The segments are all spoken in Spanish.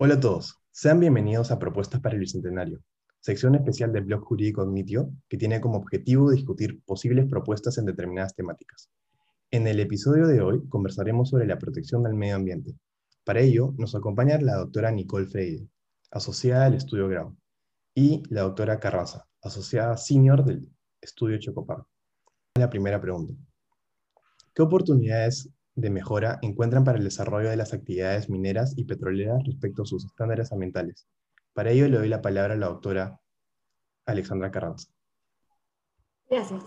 Hola a todos, sean bienvenidos a Propuestas para el Bicentenario, sección especial del blog jurídico Admitio que tiene como objetivo discutir posibles propuestas en determinadas temáticas. En el episodio de hoy conversaremos sobre la protección del medio ambiente. Para ello nos acompaña la doctora Nicole Freire, asociada del Estudio Grau, y la doctora Carraza, asociada senior del Estudio Chocopar. La primera pregunta. ¿Qué oportunidades de mejora encuentran para el desarrollo de las actividades mineras y petroleras respecto a sus estándares ambientales? Para ello le doy la palabra a la doctora Alexandra Carranza. Gracias.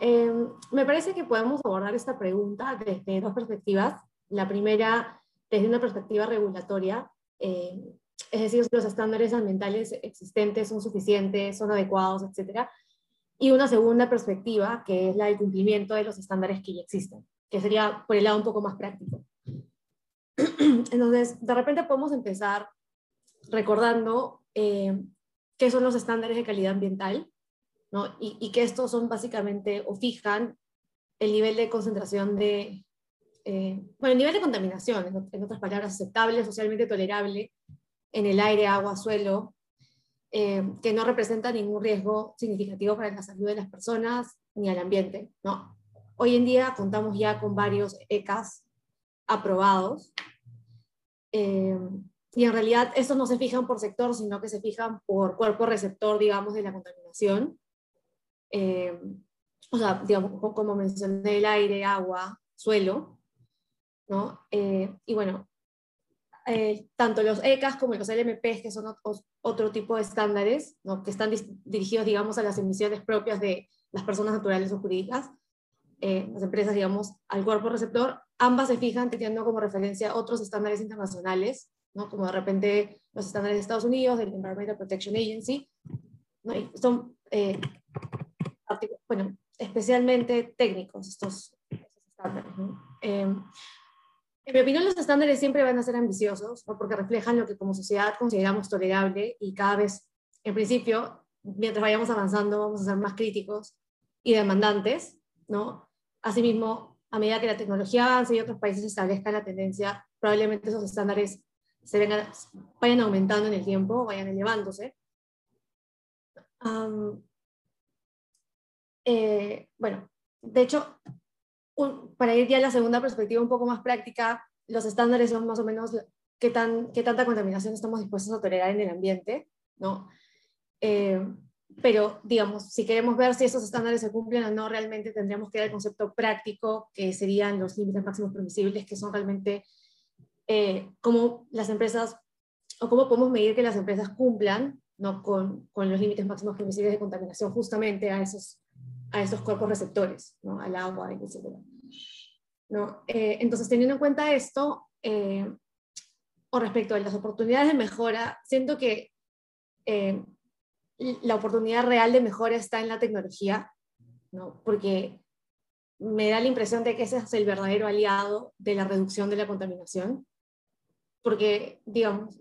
Eh, me parece que podemos abordar esta pregunta desde dos perspectivas. La primera, desde una perspectiva regulatoria, eh, es decir, los estándares ambientales existentes son suficientes, son adecuados, etc. Y una segunda perspectiva, que es la del cumplimiento de los estándares que ya existen que sería por el lado un poco más práctico. Entonces, de repente podemos empezar recordando eh, qué son los estándares de calidad ambiental, ¿no? y, que estos son básicamente o fijan el nivel de concentración de, eh, bueno, el nivel de contaminación, en, otras palabras, aceptable, socialmente tolerable en el aire, agua, suelo, eh, que no representa ningún riesgo significativo para la salud de las personas ni al ambiente. ¿no? Hoy en día contamos ya con varios ECAs aprobados. Eh, y en realidad estos no se fijan por sector, sino que se fijan por cuerpo receptor, digamos, de la contaminación. Eh, o sea, digamos, como mencioné, el aire, agua, suelo. ¿no? Eh, y bueno, tanto los ECAs como los LMPs, que son otro tipo de estándares, ¿no? que están dirigidos, digamos, a las emisiones propias de las personas naturales o jurídicas, eh, las empresas, digamos, al cuerpo receptor, ambas se fijan teniendo como referencia otros estándares internacionales, ¿no? como de repente los estándares de Estados Unidos, del Environmental Protection Agency, ¿no? son, eh, bueno, especialmente técnicos estos, estándares. Em, en mi opinión, los estándares siempre van a ser ambiciosos, porque reflejan lo que como sociedad consideramos tolerable y cada vez, en principio, mientras vayamos avanzando, vamos a ser más críticos y demandantes, ¿no? Asimismo, a medida que la tecnología avance y otros países establezcan la tendencia, probablemente esos estándares se vengan, vayan aumentando en el tiempo, vayan elevándose. Eh, bueno, de hecho, para ir ya a la segunda perspectiva un poco más práctica, los estándares son más o menos qué, tan, qué tanta contaminación estamos dispuestos a tolerar en el ambiente, ¿no? Eh, pero digamos, si queremos ver si esos estándares se cumplen o no, realmente tendríamos que ver el concepto práctico, que serían los límites máximos permisibles, que son realmente eh, cómo las empresas, o cómo podemos medir que las empresas cumplan ¿no? con, con los límites máximos permisibles de contaminación justamente a esos, a esos cuerpos receptores, ¿no? al agua, etc. ¿no? Eh, entonces, teniendo en cuenta esto, eh, o respecto a las oportunidades de mejora, siento que eh, la oportunidad real de mejora está en la tecnología, ¿no? porque me da la impresión de que ese es el verdadero aliado de la reducción de la contaminación, porque, digamos,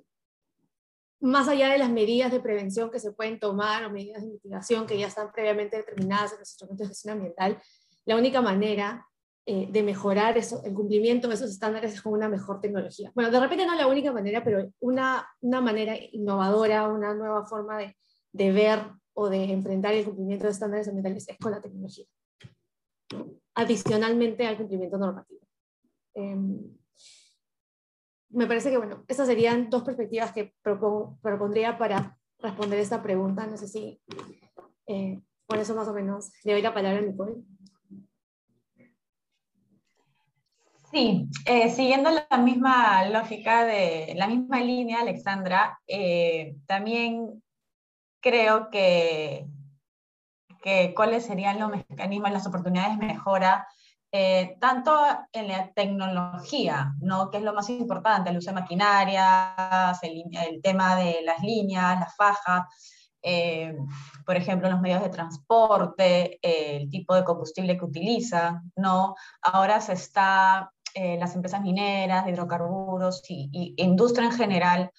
más allá de las medidas de prevención que se pueden tomar o medidas de mitigación que ya están previamente determinadas en los instrumentos de gestión ambiental, la única manera eh, de mejorar el cumplimiento de esos estándares es con una mejor tecnología. Bueno, de repente no la única manera, pero una, una manera innovadora, una nueva forma de, de ver o de enfrentar el cumplimiento de estándares ambientales es con la tecnología, adicionalmente al cumplimiento normativo. Em, me parece que, bueno, esas serían dos perspectivas que propondría para responder esta pregunta. No sé si eh, por eso más o menos le doy la palabra a Nicole. Sí, eh, siguiendo la misma lógica la misma línea, Alexandra, eh, también creo que, que cuáles serían los mecanismos, las oportunidades de mejora, eh, tanto en la tecnología, ¿no? que es lo más importante, el uso de maquinarias, el, tema de las líneas, las fajas, eh, por ejemplo, los medios de transporte, el tipo de combustible que utilizan, ¿no? Ahora se está, eh, las empresas mineras, hidrocarburos y, y industria en general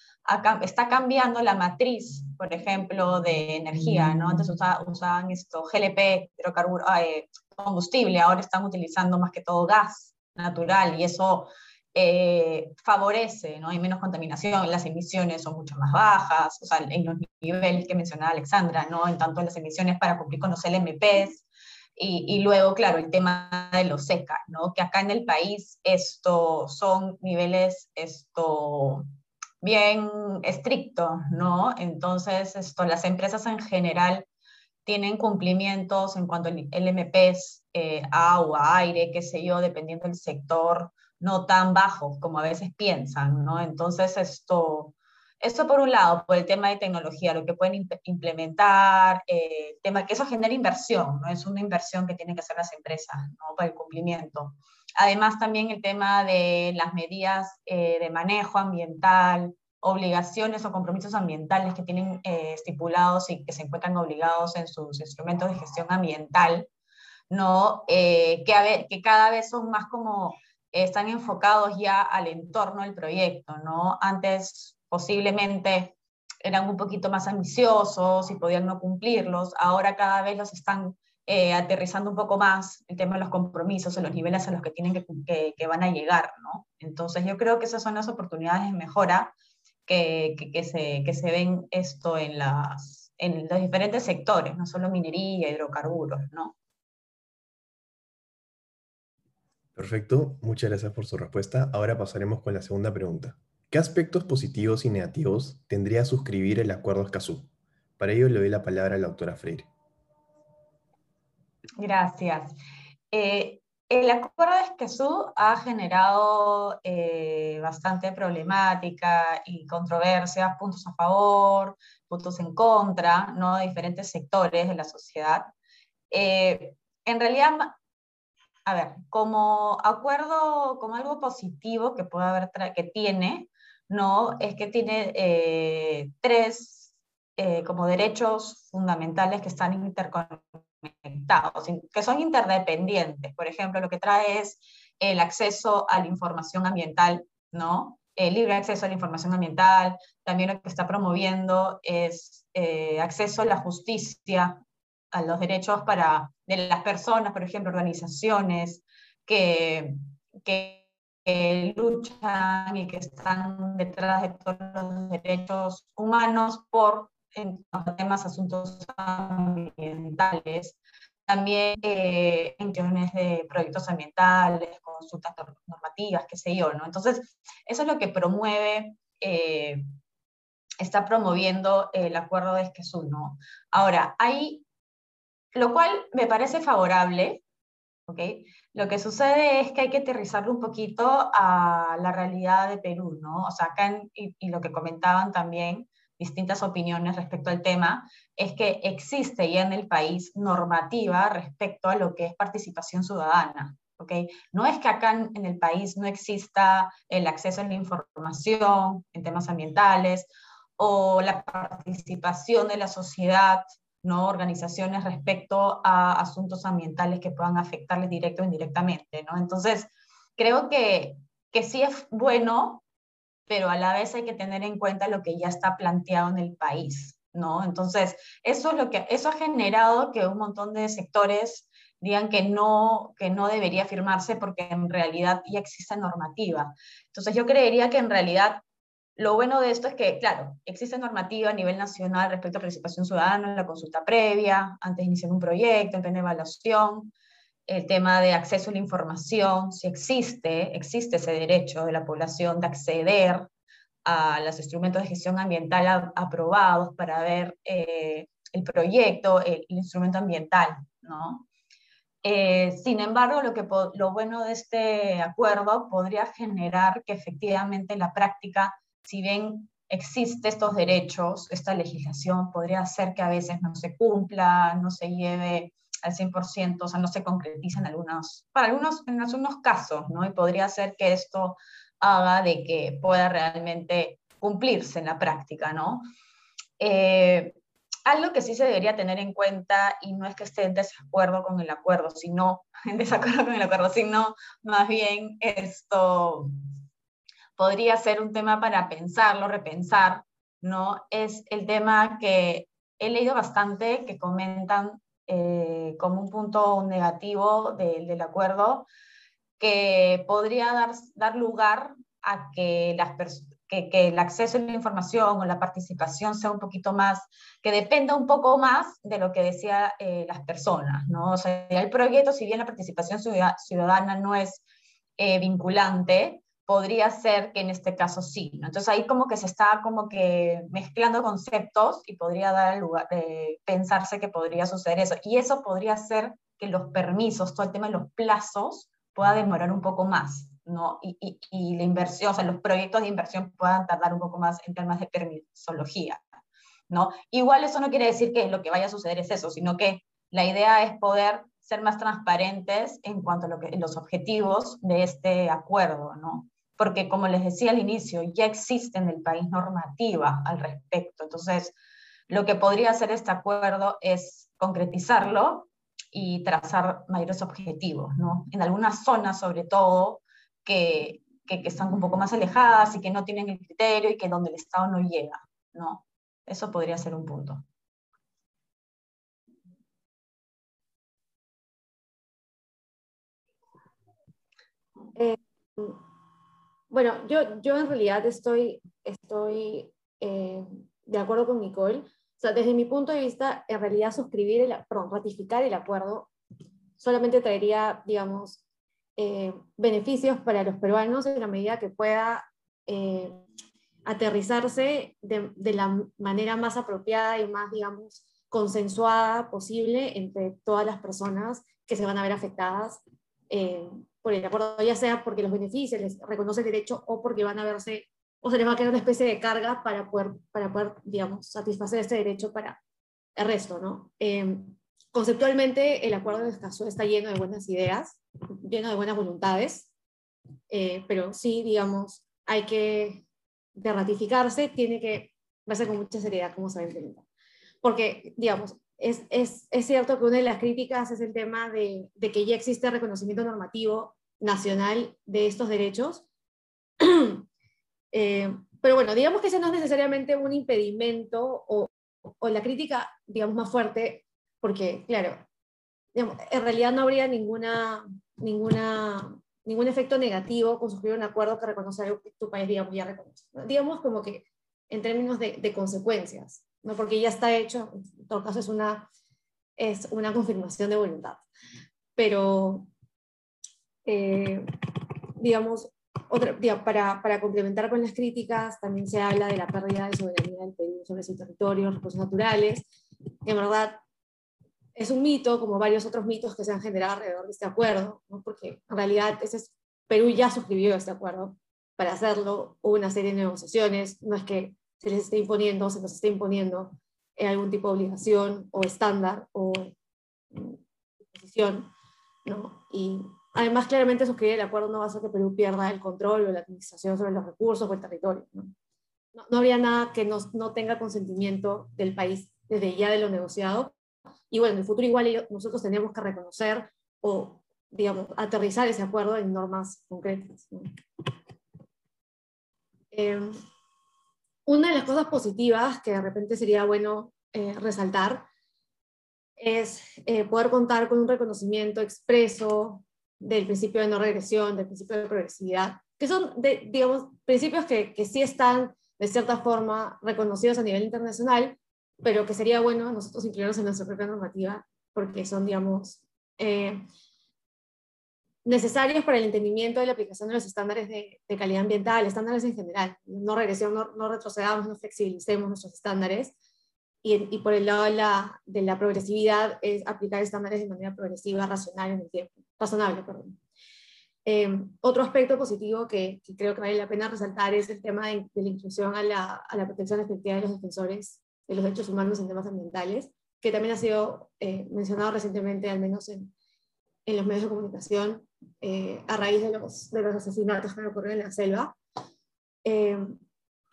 está cambiando la matriz, por ejemplo, de energía, ¿no? Antes usaban, esto, GLP, hidrocarburo, eh, combustible, ahora están utilizando más que todo gas natural y eso eh, favorece, ¿no? Hay menos contaminación, las emisiones son mucho más bajas, o sea, en los niveles que mencionaba Alexandra, ¿no? En tanto las emisiones para cumplir con los LMPs, y, y, luego, claro, el tema de los SECA, ¿no? Que acá en el país esto son niveles esto bien estrictos, ¿no? Entonces, esto, las empresas en general tienen cumplimientos en cuanto a LMPs, eh, agua, aire, qué sé yo, dependiendo del sector, no tan bajos como a veces piensan, ¿no? Entonces, esto, esto por un lado, por el tema de tecnología, lo que pueden implementar, eh, tema, que eso genera inversión, ¿no? Es una inversión que tienen que hacer las empresas, ¿no? Para el cumplimiento. Además, también el tema de las medidas eh, de manejo ambiental, obligaciones o compromisos ambientales que tienen eh, estipulados y que se encuentran obligados en sus instrumentos de gestión ambiental, ¿no? que, que cada vez son más como están enfocados ya al entorno del proyecto, ¿no? Antes posiblemente eran un poquito más ambiciosos y podían no cumplirlos, ahora cada vez los están eh, aterrizando un poco más el tema de los compromisos, en los niveles a los que tienen que, que, van a llegar, ¿no? Entonces yo creo que esas son las oportunidades de mejora que, que, se, que se ven esto en, las, en los diferentes sectores, no solo minería, hidrocarburos, ¿no? Perfecto, muchas gracias por su respuesta. Ahora pasaremos con la segunda pregunta. ¿Qué aspectos positivos y negativos tendría suscribir el acuerdo Escazú? Para ello le doy la palabra a la doctora Freire. Gracias. Eh, el acuerdo de Escazú ha generado eh, bastante problemática y controversias, puntos a favor, puntos en contra, ¿no? de diferentes sectores de la sociedad. Eh, en realidad, a ver, como acuerdo, como algo positivo que puede haber, que tiene, ¿no? Es que tiene tres como derechos fundamentales que están interconectados, que son interdependientes. Por ejemplo, lo que trae es el acceso a la información ambiental, ¿no? El libre acceso a la información ambiental, también lo que está promoviendo es eh, acceso a la justicia a los derechos para, de las personas, por ejemplo, organizaciones que, que, luchan y que están detrás de todos los derechos humanos por en temas, asuntos ambientales, también eh, en cuestiones de proyectos ambientales, consultas normativas, qué sé yo, ¿no? Entonces, eso es lo que promueve, eh, está promoviendo el acuerdo de Esquezú, ¿no? Ahora, hay lo cual me parece favorable, ¿ok? Lo que sucede es que hay que aterrizarlo un poquito a la realidad de Perú, ¿no? O sea, acá, y, lo que comentaban también, distintas opiniones respecto al tema, es que existe ya en el país normativa respecto a lo que es participación ciudadana. ¿ok? No es que acá en el país no exista el acceso a la información en temas ambientales o la participación de la sociedad ¿no? organizaciones respecto a asuntos ambientales que puedan afectarles directo o indirectamente. ¿no? Entonces, creo que, que sí es bueno, pero a la vez hay que tener en cuenta lo que ya está planteado en el país. ¿no? Entonces, eso, es lo que, eso ha generado que un montón de sectores digan que no, que no debería firmarse porque en realidad ya existe normativa. Entonces, yo creería que en realidad lo bueno de esto es que, claro, existe normativa a nivel nacional respecto a participación ciudadana en la consulta previa, antes de iniciar un proyecto, en plena evaluación, el tema de acceso a la información, si existe, existe ese derecho de la población de acceder a los instrumentos de gestión ambiental aprobados para ver eh, el proyecto, el, instrumento ambiental, ¿no? Eh, sin embargo, lo, que, lo bueno de este acuerdo podría generar que efectivamente la práctica si bien existen estos derechos, esta legislación podría hacer que a veces no se cumpla, no se lleve al 100%, o sea, no se concretiza en algunos, para algunos, en algunos casos, ¿no? Y podría ser que esto haga de que pueda realmente cumplirse en la práctica, ¿no? Eh, algo que sí se debería tener en cuenta, y no es que esté en desacuerdo con el acuerdo, sino en desacuerdo con el acuerdo, sino más bien esto podría ser un tema para pensarlo, repensar, ¿no? Es el tema que he leído bastante que comentan eh, como un punto negativo del acuerdo, que podría dar, dar lugar a que, las que, el acceso a la información o la participación sea un poquito más, que dependa un poco más de lo que decían eh, las personas, ¿no? O sea, el proyecto, si bien la participación ciudadana no es eh, vinculante, podría ser que en este caso sí. ¿no? Entonces ahí como que se está como que mezclando conceptos y podría dar lugar, eh, pensarse que podría suceder eso. Y eso podría ser que los permisos, todo el tema de los plazos, pueda demorar un poco más. ¿no? Y, y, y la inversión, o sea, los proyectos de inversión puedan tardar un poco más en temas de permisología. ¿no? Igual eso no quiere decir que lo que vaya a suceder es eso, sino que la idea es poder ser más transparentes en cuanto a lo que, los objetivos de este acuerdo, ¿no? Porque como les decía al inicio, ya existe en el país normativa al respecto. Entonces, lo que podría hacer este acuerdo es concretizarlo y trazar mayores objetivos, ¿no? En algunas zonas, sobre todo, que, que, están un poco más alejadas y que no tienen el criterio y que donde el Estado no llega, ¿no? Eso podría ser un punto. Eh, bueno, yo, yo en realidad estoy, estoy eh, de acuerdo con Nicole. O sea, desde mi punto de vista, en realidad suscribir, el, ratificar el acuerdo solamente traería, digamos, eh, beneficios para los peruanos en la medida que pueda eh, aterrizarse de, de, la manera más apropiada y más, digamos, consensuada posible entre todas las personas que se van a ver afectadas por el acuerdo, ya sea porque los beneficios les reconoce el derecho o porque van a verse, o se les va a quedar una especie de carga para poder, para poder digamos, satisfacer este derecho para el resto, ¿no? Em, conceptualmente, el acuerdo de Escazú está lleno de buenas ideas, lleno de buenas voluntades, eh, pero sí, digamos, hay que, de ratificarse, tiene que verse con mucha seriedad cómo se va a implementar. Porque, digamos, es, es, es, cierto que una de las críticas es el tema de, que ya existe reconocimiento normativo nacional de estos derechos. eh, pero bueno, digamos que ese no es necesariamente un impedimento o, o, la crítica, digamos, más fuerte, porque, claro, digamos, en realidad no habría ninguna, ninguna, ningún efecto negativo con suscribir un acuerdo que reconoce algo que tu país, digamos, ya reconoce. Digamos como que en términos de consecuencias. ¿No? porque ya está hecho, en todo caso es una, es una confirmación de voluntad. Pero, eh, digamos, otra, para, para, complementar con las críticas, también se habla de la pérdida de soberanía del Perú sobre su territorio, recursos naturales, en verdad es un mito, como varios otros mitos que se han generado alrededor de este acuerdo, ¿no? porque en realidad ese es, Perú ya suscribió este acuerdo, para hacerlo hubo una serie de negociaciones, no es que se les esté imponiendo, se nos esté imponiendo eh, algún tipo de obligación o estándar o posición, ¿no? Y además claramente suscribir el acuerdo no va a hacer que Perú pierda el control o la administración sobre los recursos o el territorio, ¿no? No, no habría nada que no, no tenga consentimiento del país desde ya de lo negociado. Y bueno, en el futuro igual nosotros tenemos que reconocer o, digamos, aterrizar ese acuerdo en normas concretas. ¿no? Eh, una de las cosas positivas que de repente sería bueno eh, resaltar es eh, poder contar con un reconocimiento expreso del principio de no regresión, del principio de progresividad, que son, de, digamos, principios que, que, sí están de cierta forma reconocidos a nivel internacional, pero que sería bueno nosotros incluirlos en nuestra propia normativa, porque son, digamos, eh, necesarios para el entendimiento de la aplicación de los estándares de, de calidad ambiental, estándares en general. No regresión, no, no, retrocedamos, no flexibilicemos nuestros estándares. Y, y por el lado de la, de la, progresividad es aplicar estándares de manera progresiva, racional en el tiempo, razonable, perdón. Eh, otro aspecto positivo que, que, creo que vale la pena resaltar es el tema de, de la inclusión a la, a la, protección efectiva de los defensores de los derechos humanos en temas ambientales, que también ha sido eh, mencionado recientemente, al menos en, en los medios de comunicación, eh, a raíz de los, de los asesinatos que ocurrieron en la selva. Eh,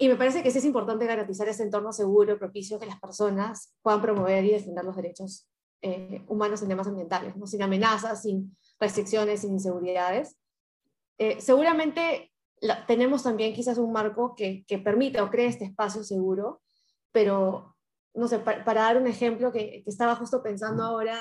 y me parece que sí es importante garantizar ese entorno seguro, propicio, que las personas puedan promover y defender los derechos eh, humanos en temas ambientales, ¿no? sin amenazas, sin restricciones, sin inseguridades. Eh, seguramente la, tenemos también quizás un marco que, que permita o cree este espacio seguro, pero no sé, para, para dar un ejemplo que, que, estaba justo pensando ahora,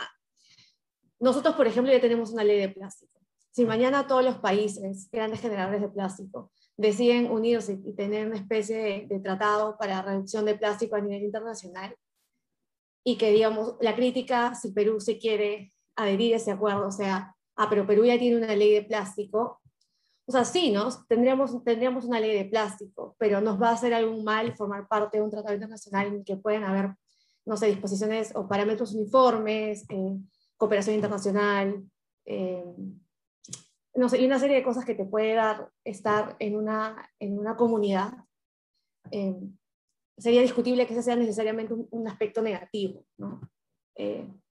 nosotros, por ejemplo, ya tenemos una ley de plástico si mañana todos los países, grandes generadores de plástico, deciden unirse y tener una especie de, tratado para reducción de plástico a nivel internacional, y que, digamos, la crítica, si Perú se quiere adherir a ese acuerdo, o sea, ah, pero Perú ya tiene una ley de plástico, o sea, sí, ¿no? Tendríamos, tendríamos una ley de plástico, pero nos va a hacer algún mal formar parte de un tratado internacional en el que pueden haber, no sé, disposiciones o parámetros uniformes, eh, cooperación internacional, eh, no sé, y una serie de cosas que te puede dar estar en una, en una comunidad. Eh, sería discutible que ese sea necesariamente un, aspecto negativo, ¿no?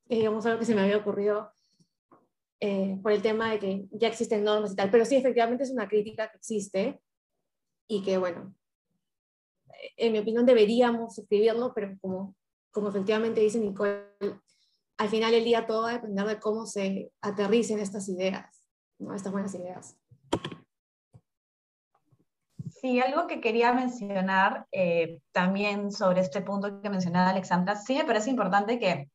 digamos algo que se me había ocurrido eh, por el tema de que ya existen normas y tal, pero sí, efectivamente es una crítica que existe y que, bueno, en mi opinión deberíamos escribirlo, pero como, como efectivamente dice Nicole, al final del día todo va a depender de cómo se aterricen estas ideas, ¿no? estas buenas ideas. Sí, algo que quería mencionar eh, también sobre este punto que mencionaba Alexandra, sí me parece importante que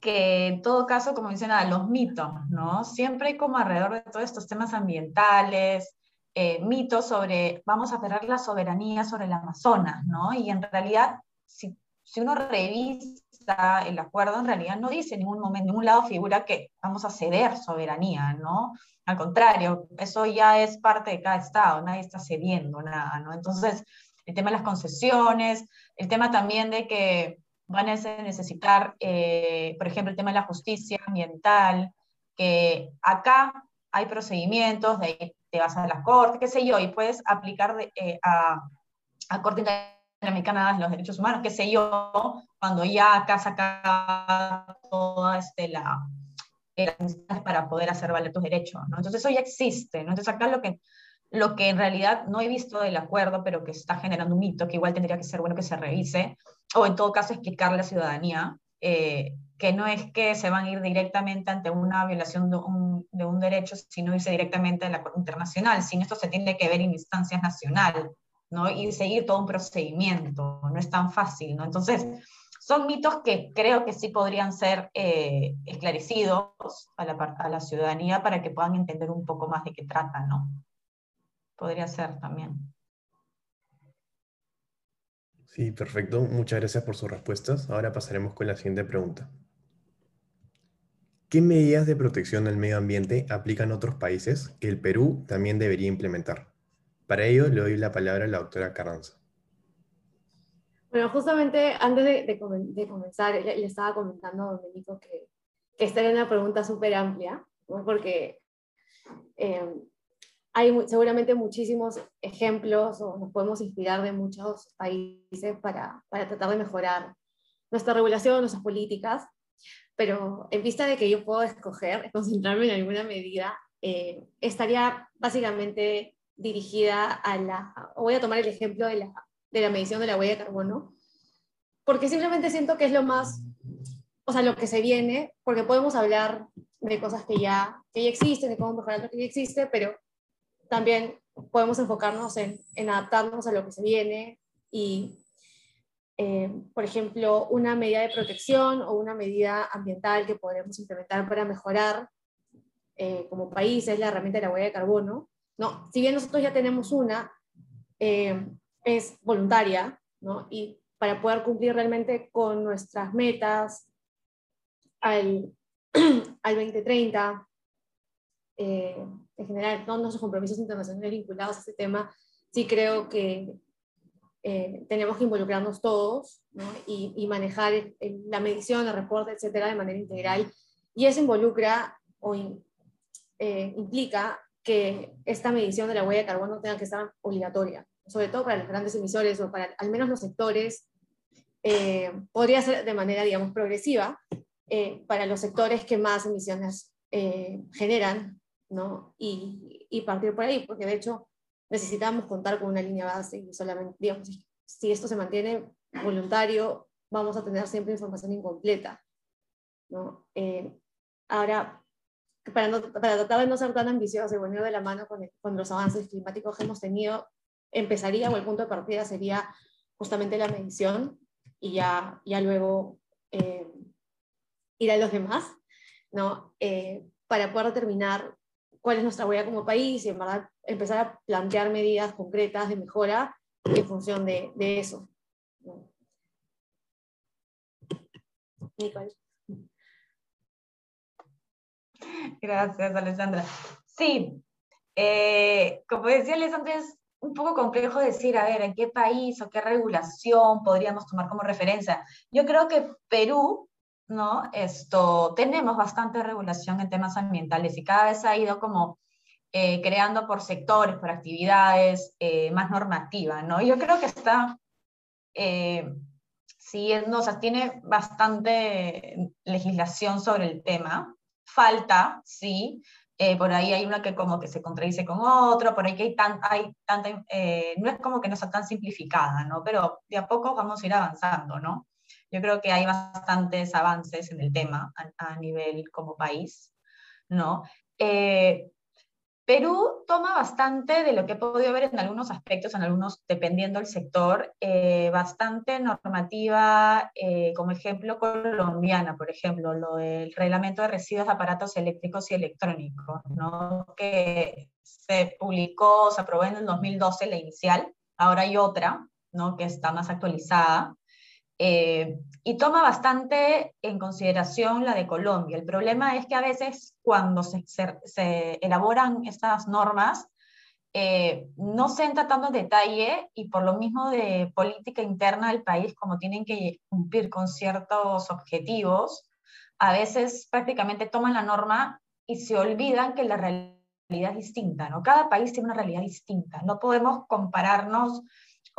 que en todo caso, como mencionaba, los mitos, ¿no? Siempre hay como alrededor de todos estos temas ambientales, eh, mitos sobre, vamos a perder la soberanía sobre el Amazonas, ¿no? Y en realidad, si, si uno revisa el acuerdo, en realidad no dice en ningún momento, en ningún lado figura que vamos a ceder soberanía, ¿no? Al contrario, eso ya es parte de cada estado, nadie está cediendo nada, ¿no? Entonces, el tema de las concesiones, el tema también de que van a necesitar, eh, por ejemplo, el tema de la justicia ambiental, que acá hay procedimientos, de ahí te vas a la corte, qué sé yo, y puedes aplicar eh, a, a Corte Interamericana de los Derechos Humanos, qué sé yo, cuando ya acá saca toda este, la, para poder hacer valer tus derechos, ¿no? Entonces eso ya existe, ¿no? Entonces acá lo que, lo que en realidad no he visto del acuerdo, pero que está generando un mito, que igual tendría que ser bueno que se revise, o en todo caso explicarle a la ciudadanía eh, que no es que se van a ir directamente ante una violación de un, derecho, sino irse directamente a la Corte Internacional, sino esto se tiene que ver en instancias nacionales, ¿no? Y seguir todo un procedimiento, no es tan fácil, ¿no? Entonces, son mitos que creo que sí podrían ser eh, esclarecidos a la, a la ciudadanía para que puedan entender un poco más de qué trata, ¿no? Podría ser también. Sí, perfecto. Muchas gracias por sus respuestas. Ahora pasaremos con la siguiente pregunta. ¿Qué medidas de protección del medio ambiente aplican otros países que el Perú también debería implementar? Para ello, le doy la palabra a la doctora Carranza. Bueno, justamente antes de, comenzar, le, estaba comentando a Domenico que, que esta era una pregunta súper amplia, porque eh, hay seguramente muchísimos ejemplos o nos podemos inspirar de muchos países para, para tratar de mejorar nuestra regulación, nuestras políticas, pero en vista de que yo puedo escoger, concentrarme en alguna medida, eh, estaría básicamente dirigida a la, voy a tomar el ejemplo de la, de la medición de la huella de carbono, porque simplemente siento que es lo más, o sea, lo que se viene, porque podemos hablar de cosas que ya, que ya existen, de cómo mejorar lo que ya existe, pero también podemos enfocarnos en, adaptarnos a lo que se viene y, eh, por ejemplo, una medida de protección o una medida ambiental que podremos implementar para mejorar eh, como país es la herramienta de la huella de carbono. No, si bien nosotros ya tenemos una, eh, es voluntaria, ¿no? Y para poder cumplir realmente con nuestras metas al, al 2030, eh, en general todos nuestros compromisos internacionales vinculados a este tema, sí creo que eh, tenemos que involucrarnos todos y, manejar la medición, el reporte, etcétera, de manera integral. Y eso involucra o eh, implica que esta medición de la huella de carbono tenga que estar obligatoria, sobre todo para los grandes emisores o para al menos los sectores. Eh, podría ser de manera, digamos, progresiva para los sectores que más emisiones generan ¿no? Y, y, partir por ahí, porque de hecho necesitamos contar con una línea base y solamente, digamos, si esto se mantiene voluntario, vamos a tener siempre información incompleta, ¿no? Eh, ahora, para, para, tratar de no ser tan ambicioso y venir de la mano con, con, los avances climáticos que hemos tenido, empezaría o el punto de partida sería justamente la medición y ya, ya luego eh, ir a los demás, ¿no? Eh, para poder determinar cuál es nuestra huella como país y en verdad empezar a plantear medidas concretas de mejora en función de, de eso. Nicole. Gracias, Alessandra. Sí, eh, como decía Alessandra, es un poco complejo decir, a ver, en qué país o qué regulación podríamos tomar como referencia. Yo creo que Perú, ¿no? Esto, tenemos bastante regulación en temas ambientales y cada vez ha ido como eh, creando por sectores, por actividades, eh, más normativa, ¿no? Yo creo que está eh, siguiendo, o sea, tiene bastante legislación sobre el tema. Falta, sí, por ahí hay una que como que se contradice con otro, por ahí que hay, tan, hay tanta, no es como que no sea tan simplificada, ¿no? Pero de a poco vamos a ir avanzando, ¿no? Yo creo que hay bastantes avances en el tema a, a nivel como país, ¿no? Eh, Perú toma bastante de lo que he podido ver en algunos aspectos, en algunos, dependiendo del sector, eh, bastante normativa, eh, como ejemplo colombiana, por ejemplo, lo del reglamento de residuos de aparatos eléctricos y electrónicos, ¿no? que se publicó, se aprobó en el 2012 la inicial, ahora hay otra, ¿no? que está más actualizada, eh, y toma bastante en consideración la de Colombia. El problema es que a veces cuando se, elaboran estas normas, eh, no se entra tanto en detalle y por lo mismo de política interna del país, como tienen que cumplir con ciertos objetivos, a veces prácticamente toman la norma y se olvidan que la realidad es distinta, ¿no? Cada país tiene una realidad distinta. No podemos compararnos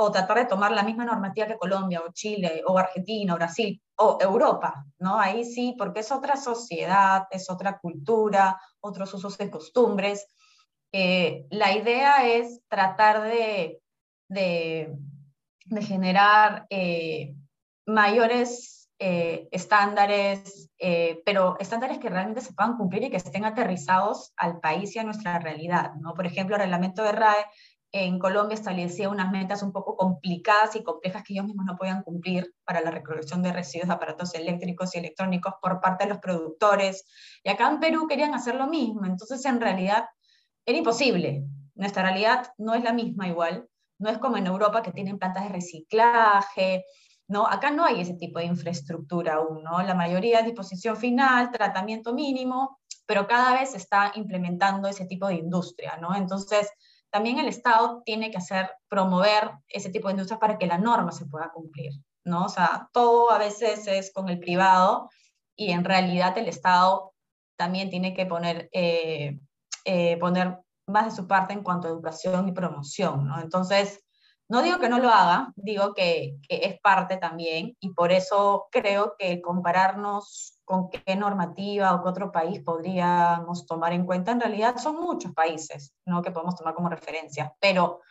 o tratar de tomar la misma normativa que Colombia o Chile o Argentina o Brasil o Europa, ¿no? Ahí sí, porque es otra sociedad, es otra cultura, otros usos y costumbres. Eh, la idea es tratar de, de, generar eh, mayores eh, estándares, pero estándares que realmente se puedan cumplir y que estén aterrizados al país y a nuestra realidad, ¿no? Por ejemplo, el reglamento de RAE en Colombia establecía unas metas un poco complicadas y complejas que ellos mismos no podían cumplir para la recolección de residuos de aparatos eléctricos y electrónicos por parte de los productores. Y acá en Perú querían hacer lo mismo. Entonces, en realidad, era imposible. Nuestra realidad no es la misma igual. No es como en Europa que tienen plantas de reciclaje. ¿no? Acá no hay ese tipo de infraestructura aún. ¿no? La mayoría es disposición final, tratamiento mínimo, pero cada vez se está implementando ese tipo de industria. ¿no? Entonces, también el Estado tiene que hacer, promover ese tipo de industrias para que la norma se pueda cumplir, ¿no? O sea, todo a veces es con el privado y en realidad el Estado también tiene que poner, eh, eh, poner más de su parte en cuanto a educación y promoción, ¿no? Entonces, no digo que no lo haga, digo que, que es parte también y por eso creo que compararnos con qué normativa o qué otro país podríamos tomar en cuenta. En realidad son muchos países ¿no? que podemos tomar como referencia, pero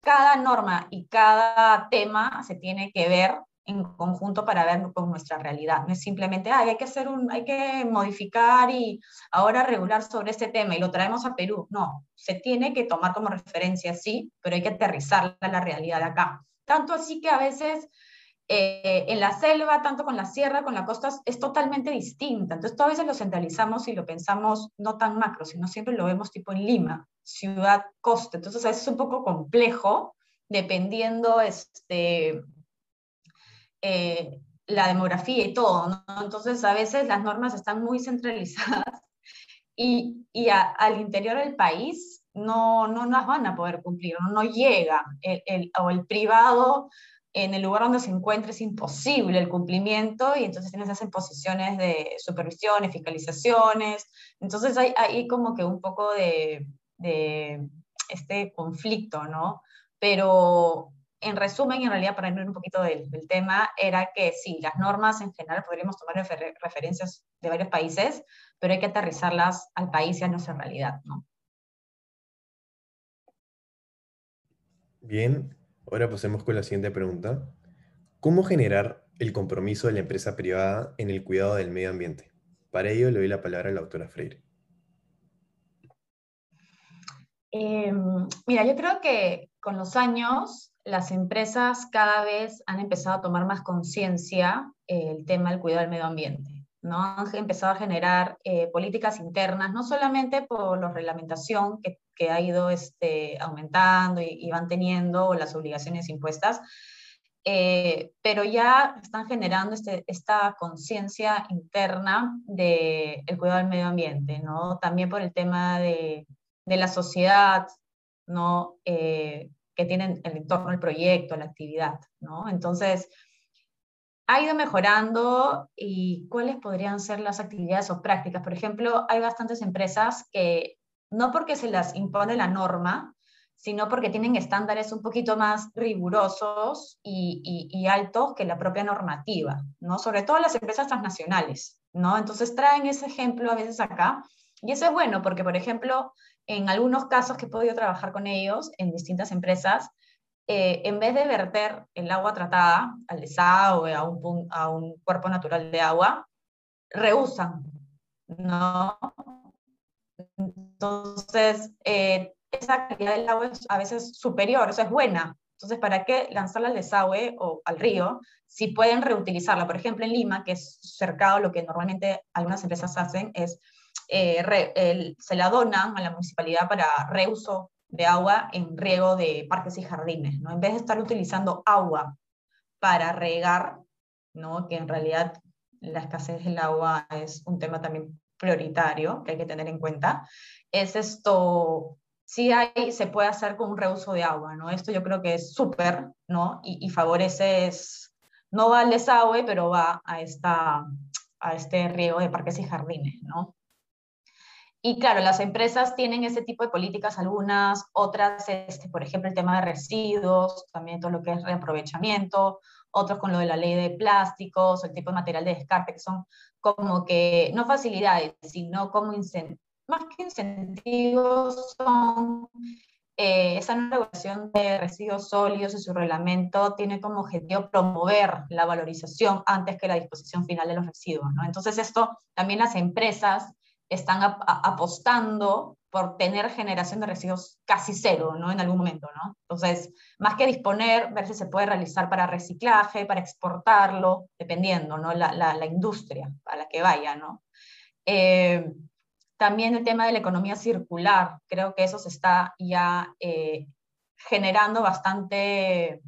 cada norma y cada tema se tiene que ver en conjunto para ver con nuestra realidad. No es simplemente, hay que hacer un, hay que modificar y ahora regular sobre este tema y lo traemos a Perú. No, se tiene que tomar como referencia, sí, pero hay que aterrizarla a la realidad de acá. Tanto así que a veces eh, en la selva, tanto con la sierra, con la costa, es totalmente distinta. Entonces, a veces lo centralizamos y lo pensamos no tan macro, sino siempre lo vemos tipo en Lima, ciudad, costa. Entonces, a veces es un poco complejo, dependiendo este, eh, la demografía y todo. ¿no? Entonces, a veces las normas están muy centralizadas y, y al interior del país no, no las van a poder cumplir, no, no llega. El, el, o el privado en el lugar donde se encuentre es imposible el cumplimiento y entonces tienes esas posiciones de supervisiones, fiscalizaciones. Entonces hay, hay como que un poco de, de, este conflicto, ¿no? Pero en resumen, y en realidad para hablar un poquito del, del, tema, era que sí, las normas en general podríamos tomar refer referencias de varios países, pero hay que aterrizarlas al país y a nuestra realidad, ¿no? Bien, Ahora pasemos con la siguiente pregunta. ¿Cómo generar el compromiso de la empresa privada en el cuidado del medio ambiente? Para ello le doy la palabra a la doctora Freire. Eh, mira, yo creo que con los años las empresas cada vez han empezado a tomar más conciencia el tema del cuidado del medio ambiente. ¿No? Han empezado a generar eh, políticas internas, no solamente por la reglamentación que, que ha ido este, aumentando y, van teniendo las obligaciones impuestas, eh, pero ya están generando este, esta conciencia interna del el cuidado del medio ambiente, ¿no? También por el tema de, de la sociedad, ¿no? Eh, que tienen el entorno del proyecto, la actividad, ¿no? Entonces, ha ido mejorando y cuáles podrían ser las actividades o prácticas. Por ejemplo, hay bastantes empresas que no porque se las impone la norma, sino porque tienen estándares un poquito más rigurosos y, altos que la propia normativa, ¿no? Sobre todo las empresas transnacionales, ¿no? Entonces traen ese ejemplo a veces acá, y eso es bueno porque, por ejemplo, en algunos casos que he podido trabajar con ellos en distintas empresas, eh, en vez de verter el agua tratada al desagüe, a un, a un cuerpo natural de agua, reusan, ¿no? Entonces, eh, esa calidad del agua es a veces superior, eso es buena. Entonces, ¿para qué lanzarla al desagüe o al río si pueden reutilizarla? Por ejemplo, en Lima, que es cercado, lo que normalmente algunas empresas hacen es, eh, se la donan a la municipalidad para reuso de agua en riego de parques y jardines, ¿no? En vez de estar utilizando agua para regar, ¿no? Que en realidad la escasez del agua es un tema también prioritario que hay que tener en cuenta, es esto, sí hay, se puede hacer con un reuso de agua, ¿no? Esto yo creo que es súper, ¿no? Y, favorece, no va al desagüe, pero va a, esta, a este riego de parques y jardines, ¿no? Y claro, las empresas tienen ese tipo de políticas, algunas, otras, este, por ejemplo, el tema de residuos, también todo lo que es reaprovechamiento, otros con lo de la ley de plásticos, el tipo de material de descarte, que son como que, no facilidades, sino como más que incentivos, son eh, esa nueva regulación de residuos sólidos y su reglamento tiene como objetivo promover la valorización antes que la disposición final de los residuos. Entonces esto también las empresas están apostando por tener generación de residuos casi cero, ¿no? En algún momento, ¿no? Entonces, más que disponer, ver si se puede realizar para reciclaje, para exportarlo, dependiendo, ¿no? La, la, industria a la que vaya, ¿no? Eh, también el tema de la economía circular, creo que eso se está ya eh, generando bastante,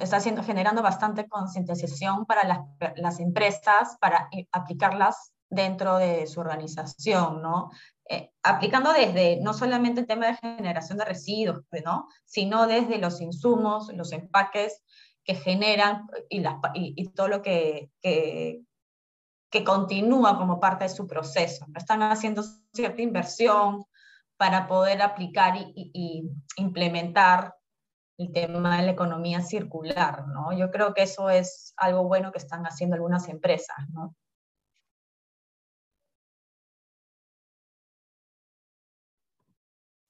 está haciendo, generando bastante concientización para las, las empresas, para aplicarlas dentro de su organización, ¿no? Eh, aplicando desde no solamente el tema de generación de residuos, ¿no? sino desde los insumos, los empaques que generan y, las, y, todo lo que, que, que, continúa como parte de su proceso. Están haciendo cierta inversión para poder aplicar y, y, implementar el tema de la economía circular. ¿no? Yo creo que eso es algo bueno que están haciendo algunas empresas. ¿no?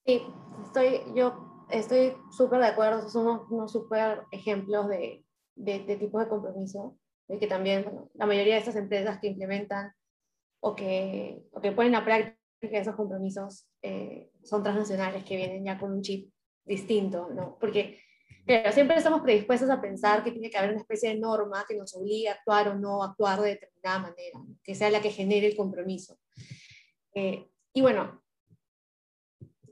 Sí, estoy, yo estoy súper de acuerdo, son unos, súper ejemplos de, de, de tipo de compromiso, de que también la mayoría de estas empresas que implementan o que, o que ponen a práctica esos compromisos eh, son transnacionales que vienen ya con un chip distinto, ¿no? Porque claro, siempre estamos predispuestos a pensar que tiene que haber una especie de norma que nos obligue a actuar o no actuar de determinada manera, que sea la que genere el compromiso. Eh, y bueno,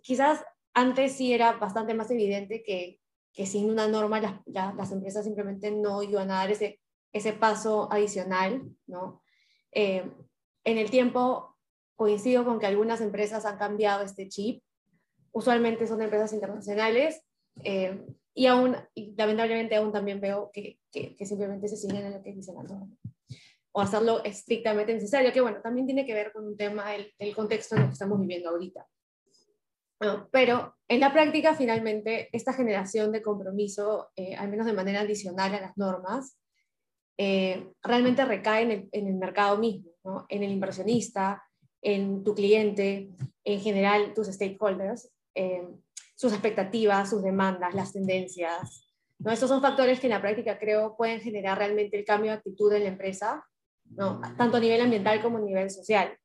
quizás antes sí era bastante más evidente que, que sin una norma las, las, empresas simplemente no iban a dar ese, ese paso adicional, ¿no? Eh, en el tiempo coincido con que algunas empresas han cambiado este chip, usualmente son empresas internacionales, eh, y aún, y lamentablemente aún también veo que, que, simplemente se siguen en lo que dice la norma, o hacerlo estrictamente necesario, que bueno, también tiene que ver con un tema del, del contexto en el que estamos viviendo ahorita. Pero en la práctica, finalmente, esta generación de compromiso, eh, al menos de manera adicional a las normas, eh, realmente recae en el, mercado mismo, en el inversionista, en tu cliente, en general tus stakeholders, eh, sus expectativas, sus demandas, las tendencias. ¿no? Estos son factores que en la práctica creo pueden generar realmente el cambio de actitud en la empresa, ¿no? tanto a nivel ambiental como a nivel social.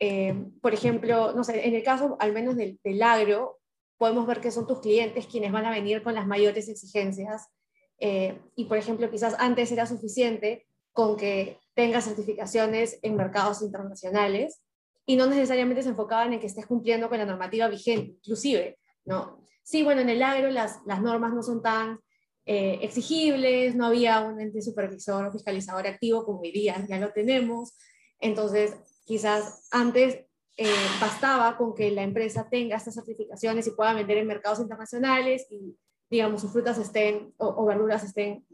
Eh, por ejemplo, no sé, en el caso al menos del, agro, podemos ver que son tus clientes quienes van a venir con las mayores exigencias. Eh, y, por ejemplo, quizás antes era suficiente con que tenga certificaciones en mercados internacionales y no necesariamente se enfocaban en que estés cumpliendo con la normativa vigente, inclusive, ¿no? Sí, bueno, en el agro las, las normas no son tan eh, exigibles, no había un ente supervisor o fiscalizador activo como hoy día, ya lo tenemos, entonces quizás antes eh, bastaba con que la empresa tenga estas certificaciones y pueda vender en mercados internacionales y, digamos, sus frutas estén o, verduras estén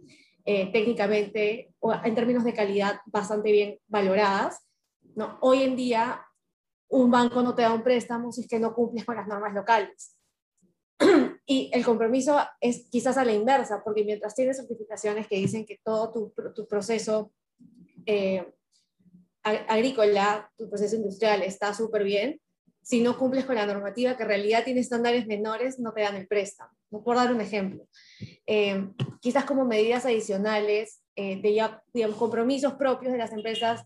eh, técnicamente o en términos de calidad bastante bien valoradas. ¿no? Hoy en día, un banco no te da un préstamo si es que no cumples con las normas locales. Y el compromiso es quizás a la inversa, porque mientras tienes certificaciones que dicen que todo tu, tu proceso eh, agrícola, tu proceso industrial está súper bien, si no cumples con la normativa que en realidad tiene estándares menores, no te dan el préstamo. Por dar un ejemplo. Eh, quizás como medidas adicionales eh, digamos, compromisos propios de las empresas,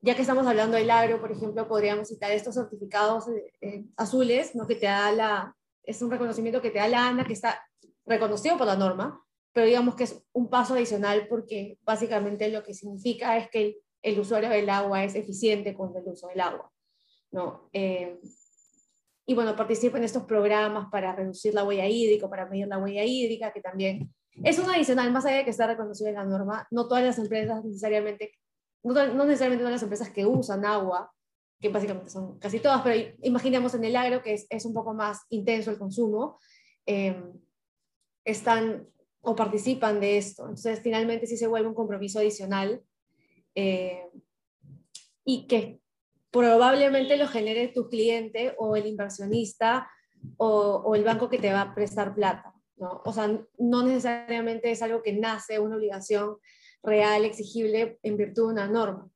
ya que estamos hablando del agro, por ejemplo, podríamos citar estos certificados eh, azules, ¿no? que te da la, es un reconocimiento que te da la ANA, que está reconocido por la norma, pero digamos que es un paso adicional porque básicamente lo que significa es que el usuario del agua es eficiente con el uso del agua. ¿no? Eh, y bueno, participa en estos programas para reducir la huella hídrica, para medir la huella hídrica, que también es un adicional, más allá de que está reconocido en la norma, no todas las empresas necesariamente, no, necesariamente todas las empresas que usan agua, que básicamente son casi todas, pero imaginemos en el agro que es, es un poco más intenso el consumo, eh, están o participan de esto. Entonces, finalmente sí se vuelve un compromiso adicional eh, y que probablemente lo genere tu cliente o el inversionista o, el banco que te va a prestar plata. ¿no? O sea, no necesariamente es algo que nace una obligación real, exigible en virtud de una norma.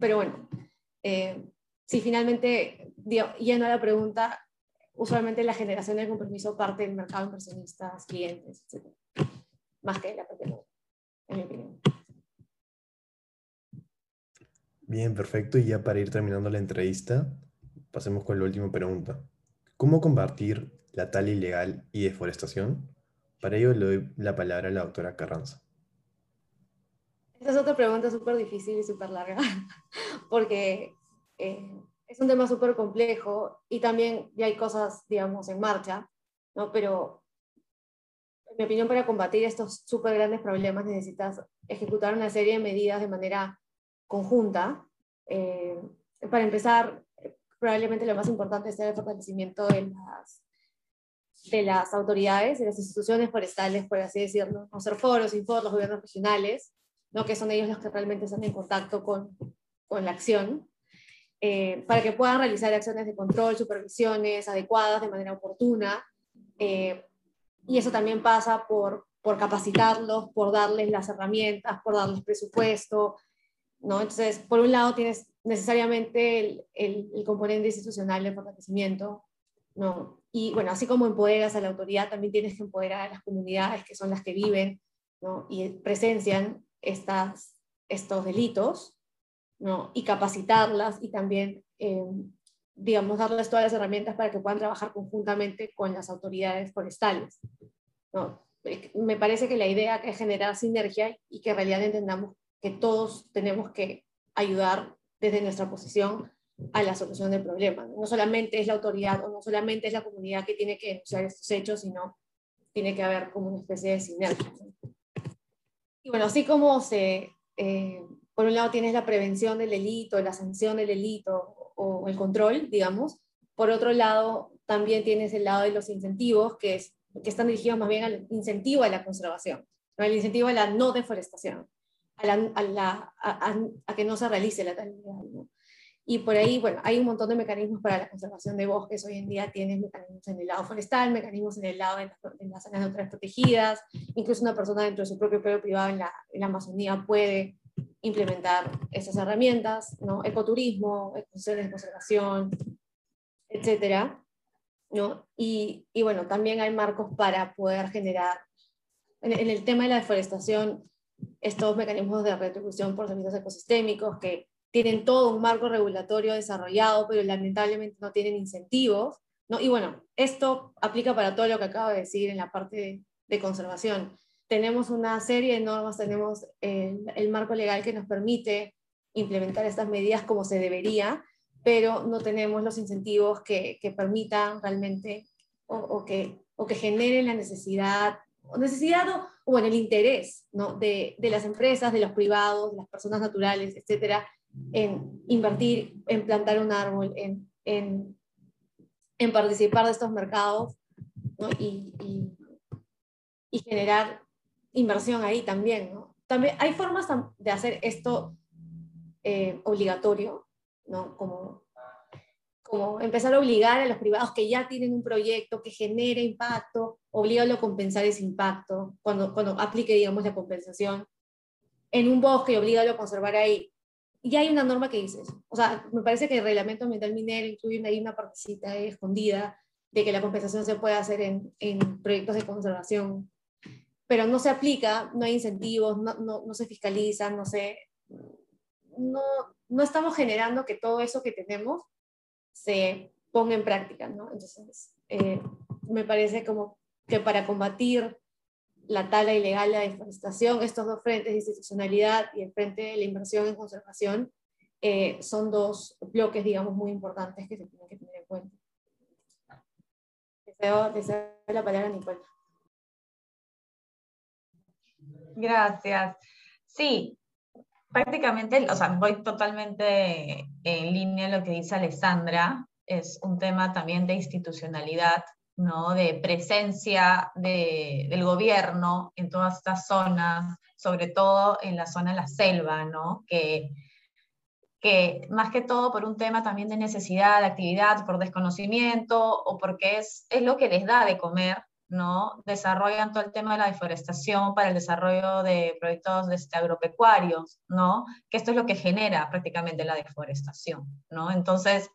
Pero bueno, eh, si finalmente, yendo a la pregunta, usualmente la generación del compromiso parte del mercado de inversionistas, clientes, etc. Más que la propia en mi opinión. Bien, perfecto. Y ya para ir terminando la entrevista, pasemos con la última pregunta. ¿Cómo combatir la tala ilegal y deforestación? Para ello le doy la palabra a la doctora Carranza. Esta es otra pregunta súper difícil y súper larga, porque eh, es un tema súper complejo y también ya hay cosas, digamos, en marcha, ¿no? Pero, en mi opinión, para combatir estos súper grandes problemas necesitas ejecutar una serie de medidas de manera conjunta. Eh, para empezar, probablemente lo más importante es el fortalecimiento de las, de las autoridades, de las instituciones forestales, por así decirlo, no ser foros, inforos, los gobiernos regionales, ¿no? que son ellos los que realmente están en contacto con, con la acción, eh, para que puedan realizar acciones de control, supervisiones adecuadas de manera oportuna. Eh, y eso también pasa por, por capacitarlos, por darles las herramientas, por darles presupuesto, ¿no? Entonces, por un lado tienes necesariamente el, el, componente institucional de fortalecimiento, ¿no? Y bueno, así como empoderas a la autoridad, también tienes que empoderar a las comunidades que son las que viven ¿no? y presencian estas, estos delitos, ¿no? Y capacitarlas y también, eh, digamos, darles todas las herramientas para que puedan trabajar conjuntamente con las autoridades forestales, ¿no? Me parece que la idea es generar sinergia y que en realidad entendamos que todos tenemos que ayudar desde nuestra posición a la solución del problema. No solamente es la autoridad o no solamente es la comunidad que tiene que denunciar estos hechos, sino tiene que haber como una especie de sinergia. Y bueno, así como se, eh, por un lado tienes la prevención del delito, la sanción del delito o el control, digamos, por otro lado también tienes el lado de los incentivos, que, es, que están dirigidos más bien al incentivo a la conservación, el incentivo a la no deforestación a, que no se realice la tala Y por ahí, bueno, hay un montón de mecanismos para la conservación de bosques. Hoy en día tienes mecanismos en el lado forestal, mecanismos en el lado de, las zonas naturales protegidas. Incluso una persona dentro de su propio pueblo privado en la, en la Amazonía puede implementar esas herramientas, ¿no? Ecoturismo, exposiciones de conservación, etcétera, ¿no? Y, y, bueno, también hay marcos para poder generar, en, en, el tema de la deforestación, estos mecanismos de retribución por servicios ecosistémicos que tienen todo un marco regulatorio desarrollado, pero lamentablemente no tienen incentivos. ¿no? Y bueno, esto aplica para todo lo que acabo de decir en la parte de, conservación. tenemos una serie de normas, tenemos el, el marco legal que nos permite implementar estas medidas como se debería, pero no tenemos los incentivos que, que permitan realmente o, o, que, o que generen la necesidad, o necesidad o en el interés ¿no? de, de, las empresas, de los privados, de las personas naturales, etcétera, en invertir, en plantar un árbol, en, en, participar de estos mercados ¿no? y, y, y, generar inversión ahí también. ¿no? También hay formas de hacer esto eh, obligatorio, ¿no? Como, como empezar a obligar a los privados que ya tienen un proyecto que genere impacto, obligarlo a compensar ese impacto cuando, cuando aplique, digamos, la compensación en un bosque y obligarlo a conservar ahí. Y hay una norma que dice eso. O sea, me parece que el reglamento ambiental minero incluye ahí una partecita escondida de que la compensación se puede hacer en, en, proyectos de conservación, pero no se aplica, no hay incentivos, no, no, no se fiscaliza, no se, no, no estamos generando que todo eso que tenemos se ponga en práctica, ¿no? Entonces, eh, me parece como que para combatir la tala ilegal, la deforestación, estos dos frentes de institucionalidad y el frente de la inversión en conservación, eh, son dos bloques, digamos, muy importantes que se tienen que tener en cuenta. Deseo, deseo la palabra a Nicole. Gracias. Sí, prácticamente, o sea, voy totalmente en línea lo que dice Alessandra, es un tema también de institucionalidad, ¿no? de presencia de, del gobierno en todas estas zonas, sobre todo en la zona de la selva, ¿no? que, que más que todo por un tema también de necesidad, de actividad, por desconocimiento o porque es, es lo que les da de comer, Desarrollan todo el tema de la deforestación para el desarrollo de proyectos este, agropecuarios, ¿no? Que esto es lo que genera prácticamente la deforestación, ¿no? Entonces,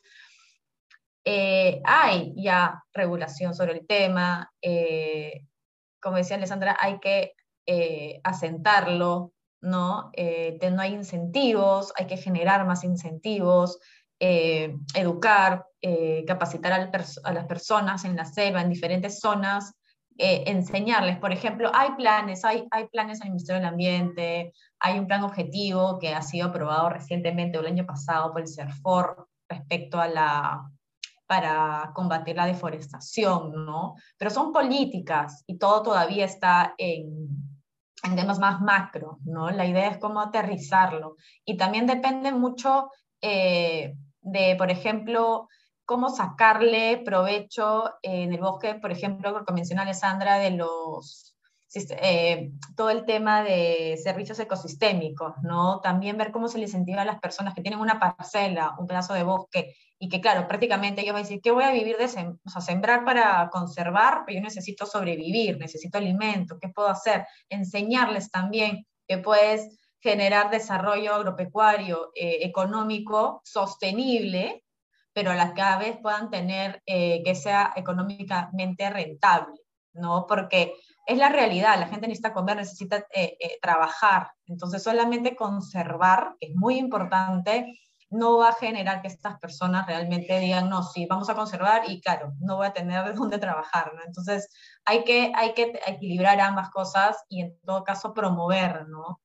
eh, hay ya regulación sobre el tema, eh, como decía Alessandra, hay que eh, asentarlo, ¿no? no hay incentivos, hay que generar más incentivos, educar, capacitar a las personas en la selva, en diferentes zonas, eh, enseñarles. Por ejemplo, hay planes, hay, hay planes en el Ministerio del Ambiente, hay un plan objetivo que ha sido aprobado recientemente, el año pasado, por el CERFOR respecto a la para combatir la deforestación, ¿no? Pero son políticas y todo todavía está en, en temas más macro, ¿no? La idea es cómo aterrizarlo. Y también depende mucho eh, de, por ejemplo, cómo sacarle provecho en el bosque, por ejemplo, como mencionó Alessandra, de los, eh, todo el tema de servicios ecosistémicos, ¿no? También ver cómo se le incentiva a las personas que tienen una parcela, un pedazo de bosque, y que claro, prácticamente ellos van a decir, ¿qué voy a vivir de sem o sea, sembrar para conservar? Pero yo necesito sobrevivir, necesito alimento, ¿qué puedo hacer? Enseñarles también que puedes generar desarrollo agropecuario eh, económico sostenible pero a la que cada vez puedan tener eh, que sea económicamente rentable, ¿no? Porque es la realidad, la gente necesita comer, necesita eh, eh, trabajar, entonces solamente conservar, que es muy importante, no va a generar que estas personas realmente digan, no, sí, vamos a conservar y claro, no voy a tener de dónde trabajar, ¿no? Entonces hay que, hay que equilibrar ambas cosas y en todo caso promover, ¿no?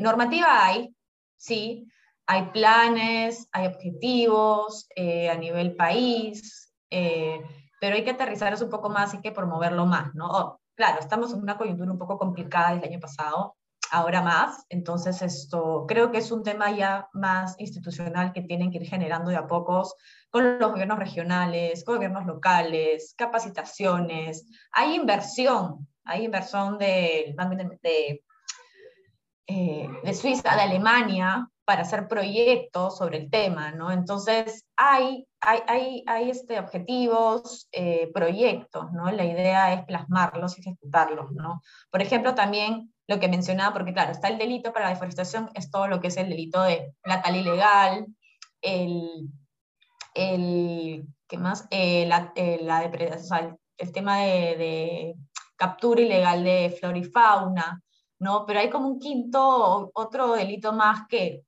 normativa hay, sí, hay planes, hay objetivos eh, a nivel país, eh, pero hay que aterrizar eso un poco más y que promoverlo más, ¿no? Oh, claro, estamos en una coyuntura un poco complicada el año pasado, ahora más, entonces esto creo que es un tema ya más institucional que tienen que ir generando de a pocos con los gobiernos regionales, con gobiernos locales, capacitaciones, hay inversión, hay inversión de, de, eh, de Suiza, de Alemania, para hacer proyectos sobre el tema, ¿no? Entonces, hay, hay, hay, hay este, objetivos, eh, proyectos, ¿no? La idea es plasmarlos y ejecutarlos, ¿no? Por ejemplo, también lo que mencionaba, porque claro, está el delito para la deforestación, es todo lo que es el delito de la tala ilegal, el, el ¿qué más? Eh, la, eh, la o sea, el, tema de, de captura ilegal de flora y fauna, ¿no? Pero hay como un quinto, otro delito más que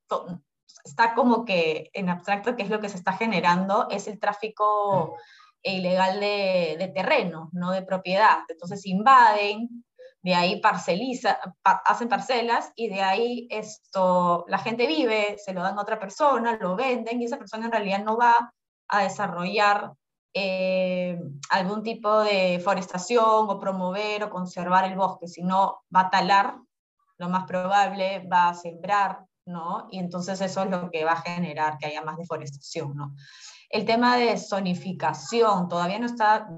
está como que en abstracto, que es lo que se está generando, es el tráfico ilegal de, de terreno, ¿no? De propiedad. Entonces invaden, de ahí parceliza, hacen parcelas y de ahí esto, la gente vive, se lo dan a otra persona, lo venden y esa persona en realidad no va a desarrollar eh, algún tipo de forestación o promover o conservar el bosque, sino va a talar, lo más probable, va a sembrar, ¿no? Y entonces eso es lo que va a generar que haya más deforestación, ¿no? El tema de zonificación todavía no está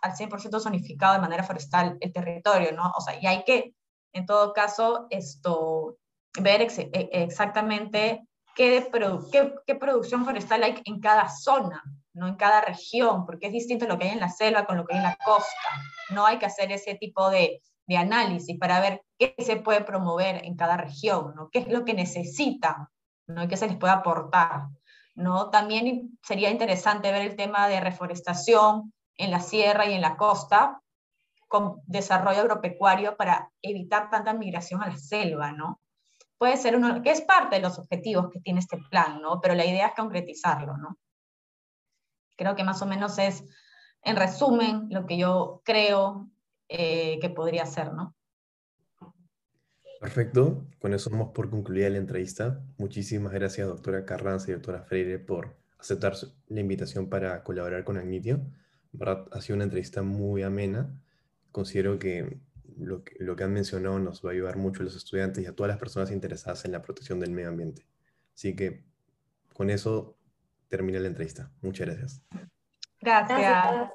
al 100% zonificado de manera forestal el territorio, ¿no? O sea, y hay que, en todo caso, esto, ver e, exactamente qué, producción forestal hay en cada zona, ¿no? En cada región, porque es distinto lo que hay en la selva con lo que hay en la costa. No hay que hacer ese tipo de, de análisis para ver qué se puede promover en cada región, ¿no? ¿Qué es lo que necesitan, ¿no? Qué se les puede aportar, ¿no? También sería interesante ver el tema de reforestación, en la sierra y en la costa con desarrollo agropecuario para evitar tanta migración a la selva, ¿no? Puede ser uno, que es parte de los objetivos que tiene este plan, ¿no? Pero la idea es concretizarlo, ¿no? Creo que más o menos es, en resumen, lo que yo creo eh, que podría ser, ¿no? Perfecto, con eso vamos por concluir la entrevista. Muchísimas gracias, doctora Carranza y doctora Freire, por aceptar la invitación para colaborar con Agnitio ha sido una entrevista muy amena. Considero que lo, que lo que han mencionado nos va a ayudar mucho a los estudiantes y a todas las personas interesadas en la protección del medio ambiente. Así que con eso termina la entrevista. Muchas gracias. Gracias.